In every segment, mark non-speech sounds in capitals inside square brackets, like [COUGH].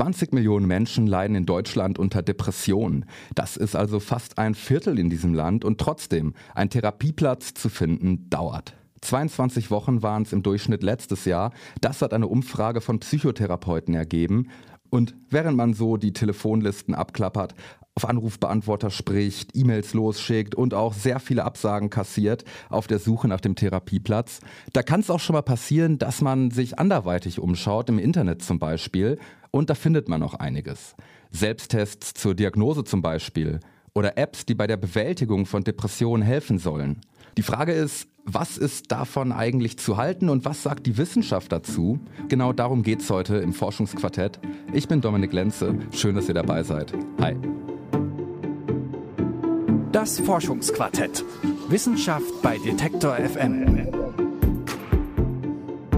20 Millionen Menschen leiden in Deutschland unter Depressionen. Das ist also fast ein Viertel in diesem Land und trotzdem, ein Therapieplatz zu finden, dauert. 22 Wochen waren es im Durchschnitt letztes Jahr. Das hat eine Umfrage von Psychotherapeuten ergeben. Und während man so die Telefonlisten abklappert, auf Anrufbeantworter spricht, E-Mails losschickt und auch sehr viele Absagen kassiert auf der Suche nach dem Therapieplatz, da kann es auch schon mal passieren, dass man sich anderweitig umschaut, im Internet zum Beispiel, und da findet man auch einiges. Selbsttests zur Diagnose zum Beispiel oder Apps, die bei der Bewältigung von Depressionen helfen sollen. Die Frage ist, was ist davon eigentlich zu halten und was sagt die Wissenschaft dazu? Genau darum geht es heute im Forschungsquartett. Ich bin Dominik Lenze. Schön, dass ihr dabei seid. Hi. Das Forschungsquartett. Wissenschaft bei Detektor FM.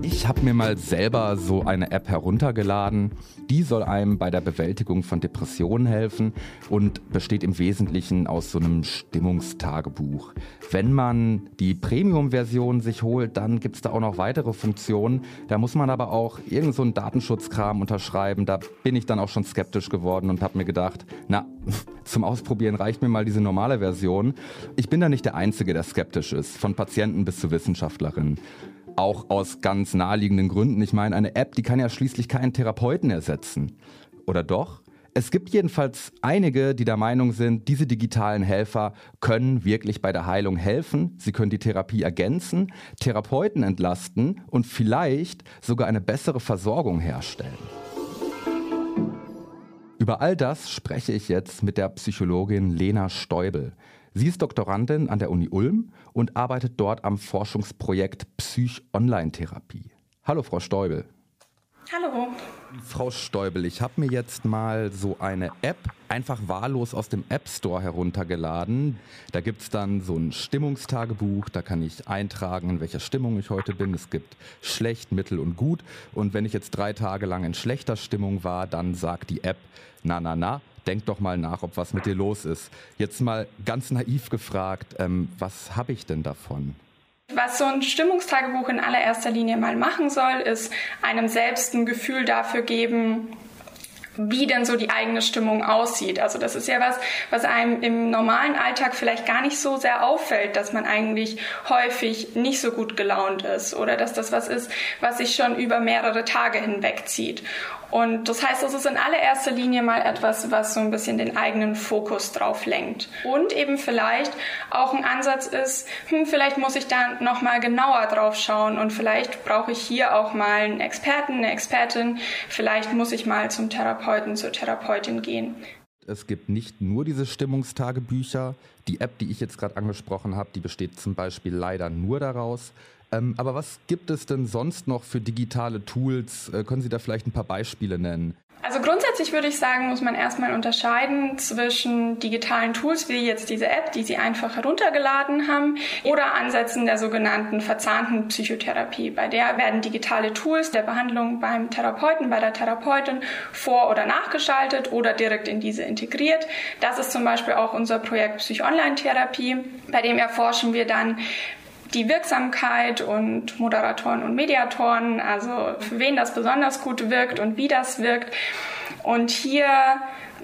Ich habe mir mal selber so eine App heruntergeladen. Die soll einem bei der Bewältigung von Depressionen helfen und besteht im Wesentlichen aus so einem Stimmungstagebuch. Wenn man die Premium-Version sich holt, dann gibt es da auch noch weitere Funktionen. Da muss man aber auch irgend so Datenschutzkram unterschreiben. Da bin ich dann auch schon skeptisch geworden und habe mir gedacht, na, zum Ausprobieren reicht mir mal diese normale Version. Ich bin da nicht der Einzige, der skeptisch ist, von Patienten bis zu Wissenschaftlerinnen auch aus ganz naheliegenden Gründen. Ich meine, eine App, die kann ja schließlich keinen Therapeuten ersetzen. Oder doch? Es gibt jedenfalls einige, die der Meinung sind, diese digitalen Helfer können wirklich bei der Heilung helfen. Sie können die Therapie ergänzen, Therapeuten entlasten und vielleicht sogar eine bessere Versorgung herstellen. Über all das spreche ich jetzt mit der Psychologin Lena Stäubel. Sie ist Doktorandin an der Uni Ulm und arbeitet dort am Forschungsprojekt Psych-Online-Therapie. Hallo, Frau Stäubel. Hallo. Frau Stäubel, ich habe mir jetzt mal so eine App einfach wahllos aus dem App Store heruntergeladen. Da gibt es dann so ein Stimmungstagebuch, da kann ich eintragen, in welcher Stimmung ich heute bin. Es gibt schlecht, mittel und gut. Und wenn ich jetzt drei Tage lang in schlechter Stimmung war, dann sagt die App, na, na, na, denk doch mal nach, ob was mit dir los ist. Jetzt mal ganz naiv gefragt, ähm, was habe ich denn davon? Was so ein Stimmungstagebuch in allererster Linie mal machen soll, ist einem selbst ein Gefühl dafür geben, wie denn so die eigene Stimmung aussieht. Also das ist ja was, was einem im normalen Alltag vielleicht gar nicht so sehr auffällt, dass man eigentlich häufig nicht so gut gelaunt ist oder dass das was ist, was sich schon über mehrere Tage hinweg zieht. Und das heißt, es ist in allererster Linie mal etwas, was so ein bisschen den eigenen Fokus drauf lenkt. Und eben vielleicht auch ein Ansatz ist, hm, vielleicht muss ich da nochmal genauer drauf schauen und vielleicht brauche ich hier auch mal einen Experten, eine Expertin, vielleicht muss ich mal zum Therapeuten, zur Therapeutin gehen. Es gibt nicht nur diese Stimmungstagebücher. Die App, die ich jetzt gerade angesprochen habe, die besteht zum Beispiel leider nur daraus. Ähm, aber was gibt es denn sonst noch für digitale Tools? Äh, können Sie da vielleicht ein paar Beispiele nennen? Also grundsätzlich würde ich sagen, muss man erstmal unterscheiden zwischen digitalen Tools wie jetzt diese App, die Sie einfach heruntergeladen haben, oder Ansätzen der sogenannten verzahnten Psychotherapie. Bei der werden digitale Tools der Behandlung beim Therapeuten, bei der Therapeutin vor- oder nachgeschaltet oder direkt in diese integriert. Das ist zum Beispiel auch unser Projekt Psych-Online-Therapie. Bei dem erforschen wir dann, die Wirksamkeit und Moderatoren und Mediatoren, also für wen das besonders gut wirkt und wie das wirkt. Und hier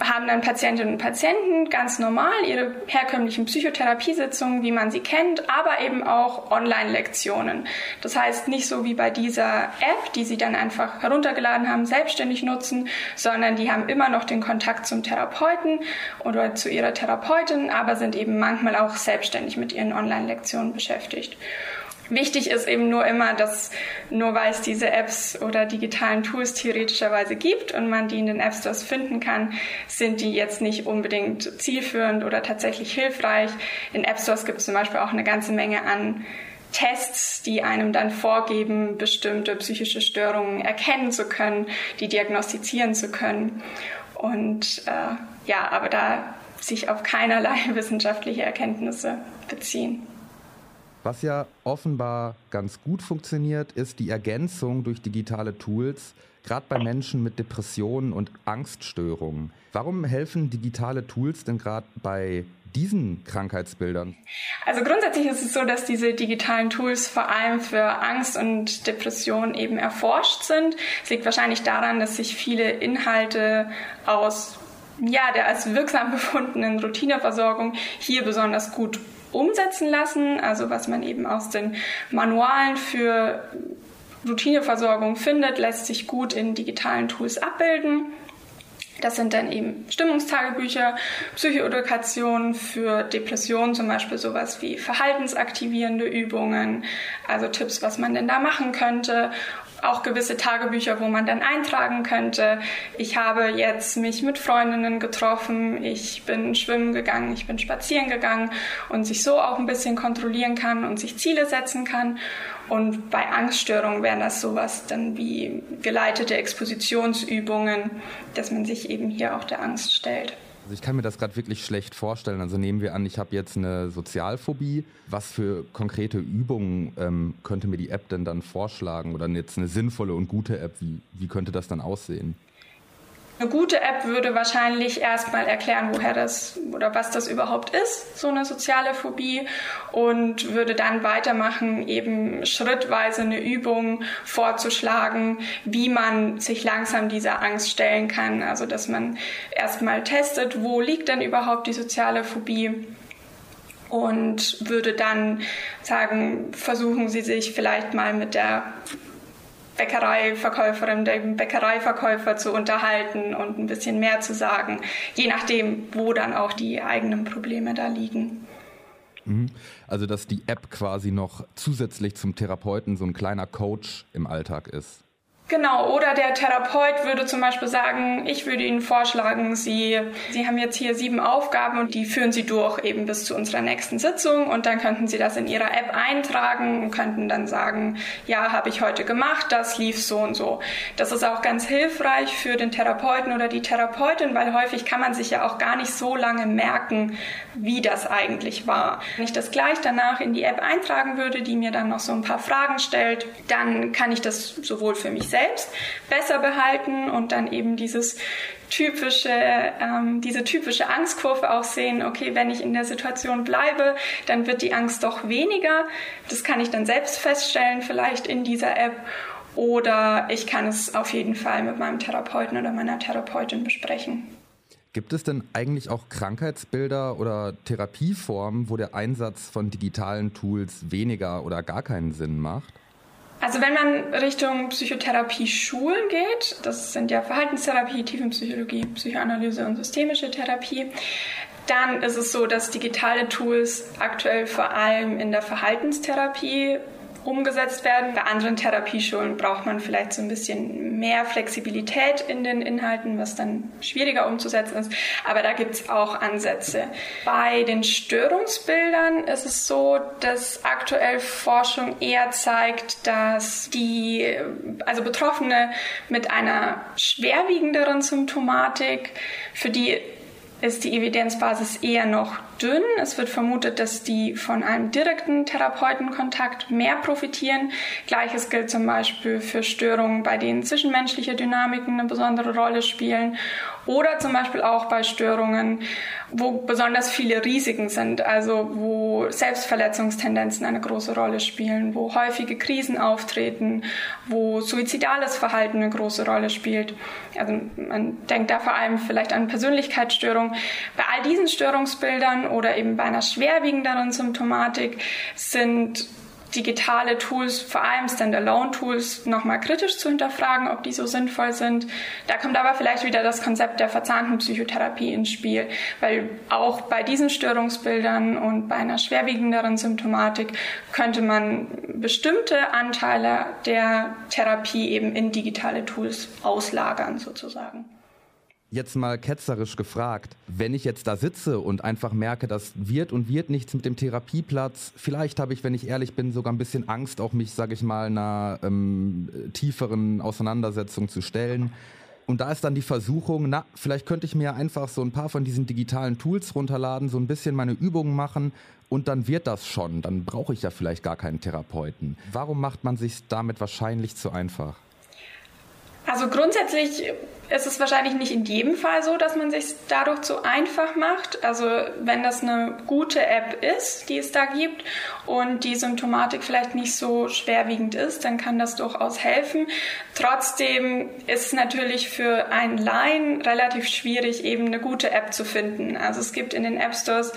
haben dann Patientinnen und Patienten ganz normal ihre herkömmlichen Psychotherapiesitzungen, wie man sie kennt, aber eben auch Online-Lektionen. Das heißt nicht so wie bei dieser App, die sie dann einfach heruntergeladen haben, selbstständig nutzen, sondern die haben immer noch den Kontakt zum Therapeuten oder zu ihrer Therapeutin, aber sind eben manchmal auch selbstständig mit ihren Online-Lektionen beschäftigt. Wichtig ist eben nur immer, dass nur weil es diese Apps oder digitalen Tools theoretischerweise gibt und man die in den App Stores finden kann, sind die jetzt nicht unbedingt zielführend oder tatsächlich hilfreich. In App Stores gibt es zum Beispiel auch eine ganze Menge an Tests, die einem dann vorgeben, bestimmte psychische Störungen erkennen zu können, die diagnostizieren zu können. Und äh, ja, aber da sich auf keinerlei [LAUGHS] wissenschaftliche Erkenntnisse beziehen. Was ja offenbar ganz gut funktioniert, ist die Ergänzung durch digitale Tools, gerade bei Menschen mit Depressionen und Angststörungen. Warum helfen digitale Tools denn gerade bei diesen Krankheitsbildern? Also grundsätzlich ist es so, dass diese digitalen Tools vor allem für Angst und Depression eben erforscht sind. Es liegt wahrscheinlich daran, dass sich viele Inhalte aus ja, der als wirksam [LAUGHS] befundenen Routineversorgung hier besonders gut umsetzen lassen. Also was man eben aus den Manualen für Routineversorgung findet, lässt sich gut in digitalen Tools abbilden. Das sind dann eben Stimmungstagebücher, Psychoedukationen für Depressionen, zum Beispiel sowas wie verhaltensaktivierende Übungen, also Tipps, was man denn da machen könnte auch gewisse Tagebücher, wo man dann eintragen könnte, ich habe jetzt mich mit Freundinnen getroffen, ich bin schwimmen gegangen, ich bin spazieren gegangen und sich so auch ein bisschen kontrollieren kann und sich Ziele setzen kann. Und bei Angststörungen wären das sowas dann wie geleitete Expositionsübungen, dass man sich eben hier auch der Angst stellt. Also ich kann mir das gerade wirklich schlecht vorstellen. Also nehmen wir an, ich habe jetzt eine Sozialphobie. Was für konkrete Übungen ähm, könnte mir die App denn dann vorschlagen? Oder jetzt eine sinnvolle und gute App, wie, wie könnte das dann aussehen? Eine gute App würde wahrscheinlich erstmal erklären, woher das oder was das überhaupt ist, so eine soziale Phobie, und würde dann weitermachen, eben schrittweise eine Übung vorzuschlagen, wie man sich langsam dieser Angst stellen kann. Also, dass man erstmal testet, wo liegt denn überhaupt die soziale Phobie und würde dann sagen, versuchen Sie sich vielleicht mal mit der Bäckereiverkäuferin, dem Bäckereiverkäufer zu unterhalten und ein bisschen mehr zu sagen, je nachdem, wo dann auch die eigenen Probleme da liegen. Mhm. Also, dass die App quasi noch zusätzlich zum Therapeuten so ein kleiner Coach im Alltag ist. Genau, oder der Therapeut würde zum Beispiel sagen, ich würde Ihnen vorschlagen, Sie, Sie haben jetzt hier sieben Aufgaben und die führen Sie durch eben bis zu unserer nächsten Sitzung und dann könnten Sie das in Ihrer App eintragen und könnten dann sagen, ja, habe ich heute gemacht, das lief so und so. Das ist auch ganz hilfreich für den Therapeuten oder die Therapeutin, weil häufig kann man sich ja auch gar nicht so lange merken, wie das eigentlich war. Wenn ich das gleich danach in die App eintragen würde, die mir dann noch so ein paar Fragen stellt, dann kann ich das sowohl für mich selbst selbst besser behalten und dann eben dieses typische, ähm, diese typische Angstkurve auch sehen, okay, wenn ich in der Situation bleibe, dann wird die Angst doch weniger. Das kann ich dann selbst feststellen, vielleicht in dieser App. Oder ich kann es auf jeden Fall mit meinem Therapeuten oder meiner Therapeutin besprechen. Gibt es denn eigentlich auch Krankheitsbilder oder Therapieformen, wo der Einsatz von digitalen Tools weniger oder gar keinen Sinn macht? Also wenn man Richtung Psychotherapie-Schulen geht, das sind ja Verhaltenstherapie, Tiefenpsychologie, Psychoanalyse und systemische Therapie, dann ist es so, dass digitale Tools aktuell vor allem in der Verhaltenstherapie umgesetzt werden. Bei anderen Therapieschulen braucht man vielleicht so ein bisschen mehr Flexibilität in den Inhalten, was dann schwieriger umzusetzen ist. Aber da gibt es auch Ansätze. Bei den Störungsbildern ist es so, dass aktuell Forschung eher zeigt, dass die, also Betroffene mit einer schwerwiegenderen Symptomatik, für die ist die Evidenzbasis eher noch dünn. Es wird vermutet, dass die von einem direkten Therapeutenkontakt mehr profitieren. Gleiches gilt zum Beispiel für Störungen, bei denen zwischenmenschliche Dynamiken eine besondere Rolle spielen oder zum Beispiel auch bei Störungen, wo besonders viele Risiken sind, also wo Selbstverletzungstendenzen eine große Rolle spielen, wo häufige Krisen auftreten, wo suizidales Verhalten eine große Rolle spielt. Also man denkt da vor allem vielleicht an Persönlichkeitsstörungen. Bei all diesen Störungsbildern oder eben bei einer schwerwiegenderen Symptomatik sind digitale Tools, vor allem Standalone-Tools, nochmal kritisch zu hinterfragen, ob die so sinnvoll sind. Da kommt aber vielleicht wieder das Konzept der verzahnten Psychotherapie ins Spiel, weil auch bei diesen Störungsbildern und bei einer schwerwiegenderen Symptomatik könnte man bestimmte Anteile der Therapie eben in digitale Tools auslagern sozusagen. Jetzt mal ketzerisch gefragt, wenn ich jetzt da sitze und einfach merke, das wird und wird nichts mit dem Therapieplatz, vielleicht habe ich, wenn ich ehrlich bin, sogar ein bisschen Angst, auch mich, sage ich mal, einer ähm, tieferen Auseinandersetzung zu stellen. Und da ist dann die Versuchung, na, vielleicht könnte ich mir einfach so ein paar von diesen digitalen Tools runterladen, so ein bisschen meine Übungen machen und dann wird das schon. Dann brauche ich ja vielleicht gar keinen Therapeuten. Warum macht man sich damit wahrscheinlich zu einfach? Also grundsätzlich es ist wahrscheinlich nicht in jedem Fall so, dass man sich dadurch zu einfach macht. Also wenn das eine gute App ist, die es da gibt und die Symptomatik vielleicht nicht so schwerwiegend ist, dann kann das durchaus helfen. Trotzdem ist es natürlich für einen Laien relativ schwierig, eben eine gute App zu finden. Also es gibt in den App Stores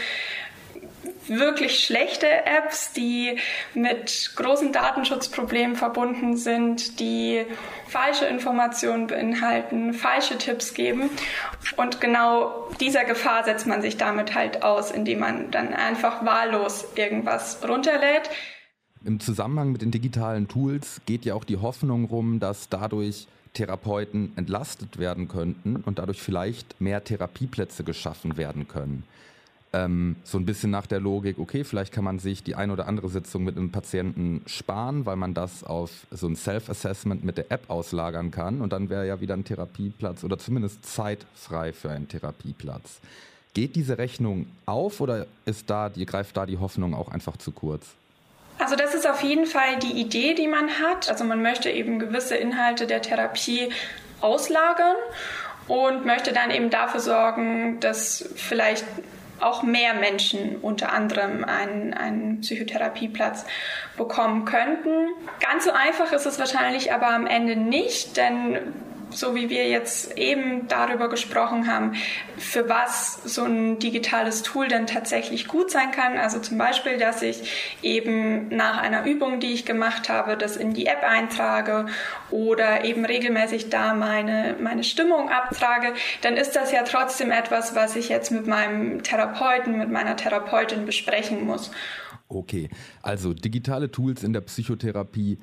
wirklich schlechte Apps, die mit großen Datenschutzproblemen verbunden sind, die falsche Informationen beinhalten, falsche Tipps geben. Und genau dieser Gefahr setzt man sich damit halt aus, indem man dann einfach wahllos irgendwas runterlädt. Im Zusammenhang mit den digitalen Tools geht ja auch die Hoffnung rum, dass dadurch Therapeuten entlastet werden könnten und dadurch vielleicht mehr Therapieplätze geschaffen werden können ähm, so ein bisschen nach der Logik, okay, vielleicht kann man sich die ein oder andere Sitzung mit einem Patienten sparen, weil man das auf so ein Self-Assessment mit der App auslagern kann und dann wäre ja wieder ein Therapieplatz oder zumindest zeitfrei für einen Therapieplatz. Geht diese Rechnung auf oder ist da, die, greift da die Hoffnung auch einfach zu kurz? Also das ist auf jeden Fall die Idee, die man hat. Also man möchte eben gewisse Inhalte der Therapie auslagern und möchte dann eben dafür sorgen, dass vielleicht auch mehr Menschen unter anderem einen, einen Psychotherapieplatz bekommen könnten. Ganz so einfach ist es wahrscheinlich aber am Ende nicht, denn so wie wir jetzt eben darüber gesprochen haben, für was so ein digitales Tool denn tatsächlich gut sein kann. Also zum Beispiel, dass ich eben nach einer Übung, die ich gemacht habe, das in die App eintrage oder eben regelmäßig da meine, meine Stimmung abtrage, dann ist das ja trotzdem etwas, was ich jetzt mit meinem Therapeuten, mit meiner Therapeutin besprechen muss. Okay, also digitale Tools in der Psychotherapie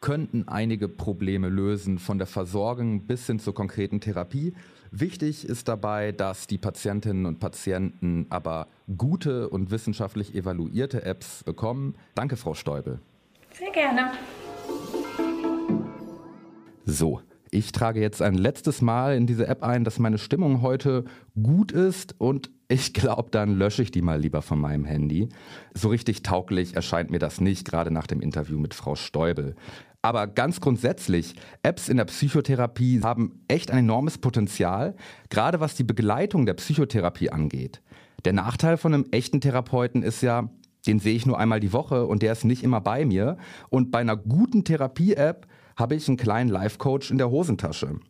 könnten einige Probleme lösen, von der Versorgung bis hin zur konkreten Therapie. Wichtig ist dabei, dass die Patientinnen und Patienten aber gute und wissenschaftlich evaluierte Apps bekommen. Danke, Frau Stäubel. Sehr gerne. So, ich trage jetzt ein letztes Mal in diese App ein, dass meine Stimmung heute gut ist und ich glaube, dann lösche ich die mal lieber von meinem Handy. So richtig tauglich erscheint mir das nicht, gerade nach dem Interview mit Frau Stäubel. Aber ganz grundsätzlich, Apps in der Psychotherapie haben echt ein enormes Potenzial, gerade was die Begleitung der Psychotherapie angeht. Der Nachteil von einem echten Therapeuten ist ja, den sehe ich nur einmal die Woche und der ist nicht immer bei mir. Und bei einer guten Therapie-App habe ich einen kleinen Life-Coach in der Hosentasche.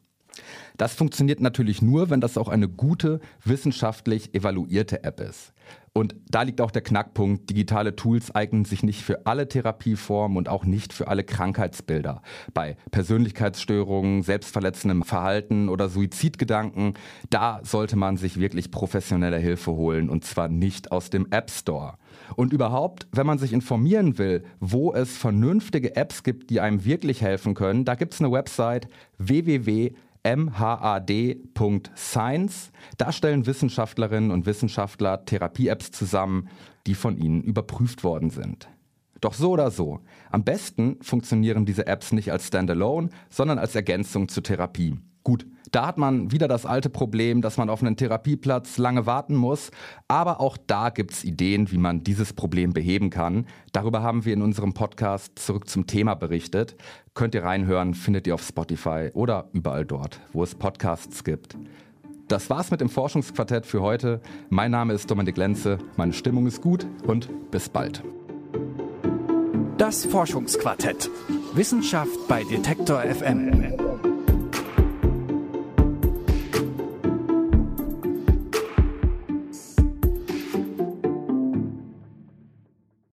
Das funktioniert natürlich nur, wenn das auch eine gute, wissenschaftlich evaluierte App ist. Und da liegt auch der Knackpunkt. Digitale Tools eignen sich nicht für alle Therapieformen und auch nicht für alle Krankheitsbilder. Bei Persönlichkeitsstörungen, selbstverletzendem Verhalten oder Suizidgedanken, da sollte man sich wirklich professionelle Hilfe holen und zwar nicht aus dem App Store. Und überhaupt, wenn man sich informieren will, wo es vernünftige Apps gibt, die einem wirklich helfen können, da gibt es eine Website www mhad.science. Da stellen Wissenschaftlerinnen und Wissenschaftler Therapie-Apps zusammen, die von ihnen überprüft worden sind. Doch so oder so, am besten funktionieren diese Apps nicht als Standalone, sondern als Ergänzung zur Therapie. Gut, da hat man wieder das alte Problem, dass man auf einen Therapieplatz lange warten muss. Aber auch da gibt es Ideen, wie man dieses Problem beheben kann. Darüber haben wir in unserem Podcast zurück zum Thema berichtet. Könnt ihr reinhören, findet ihr auf Spotify oder überall dort, wo es Podcasts gibt. Das war's mit dem Forschungsquartett für heute. Mein Name ist Dominik Lenze, meine Stimmung ist gut und bis bald. Das Forschungsquartett. Wissenschaft bei Detektor FM.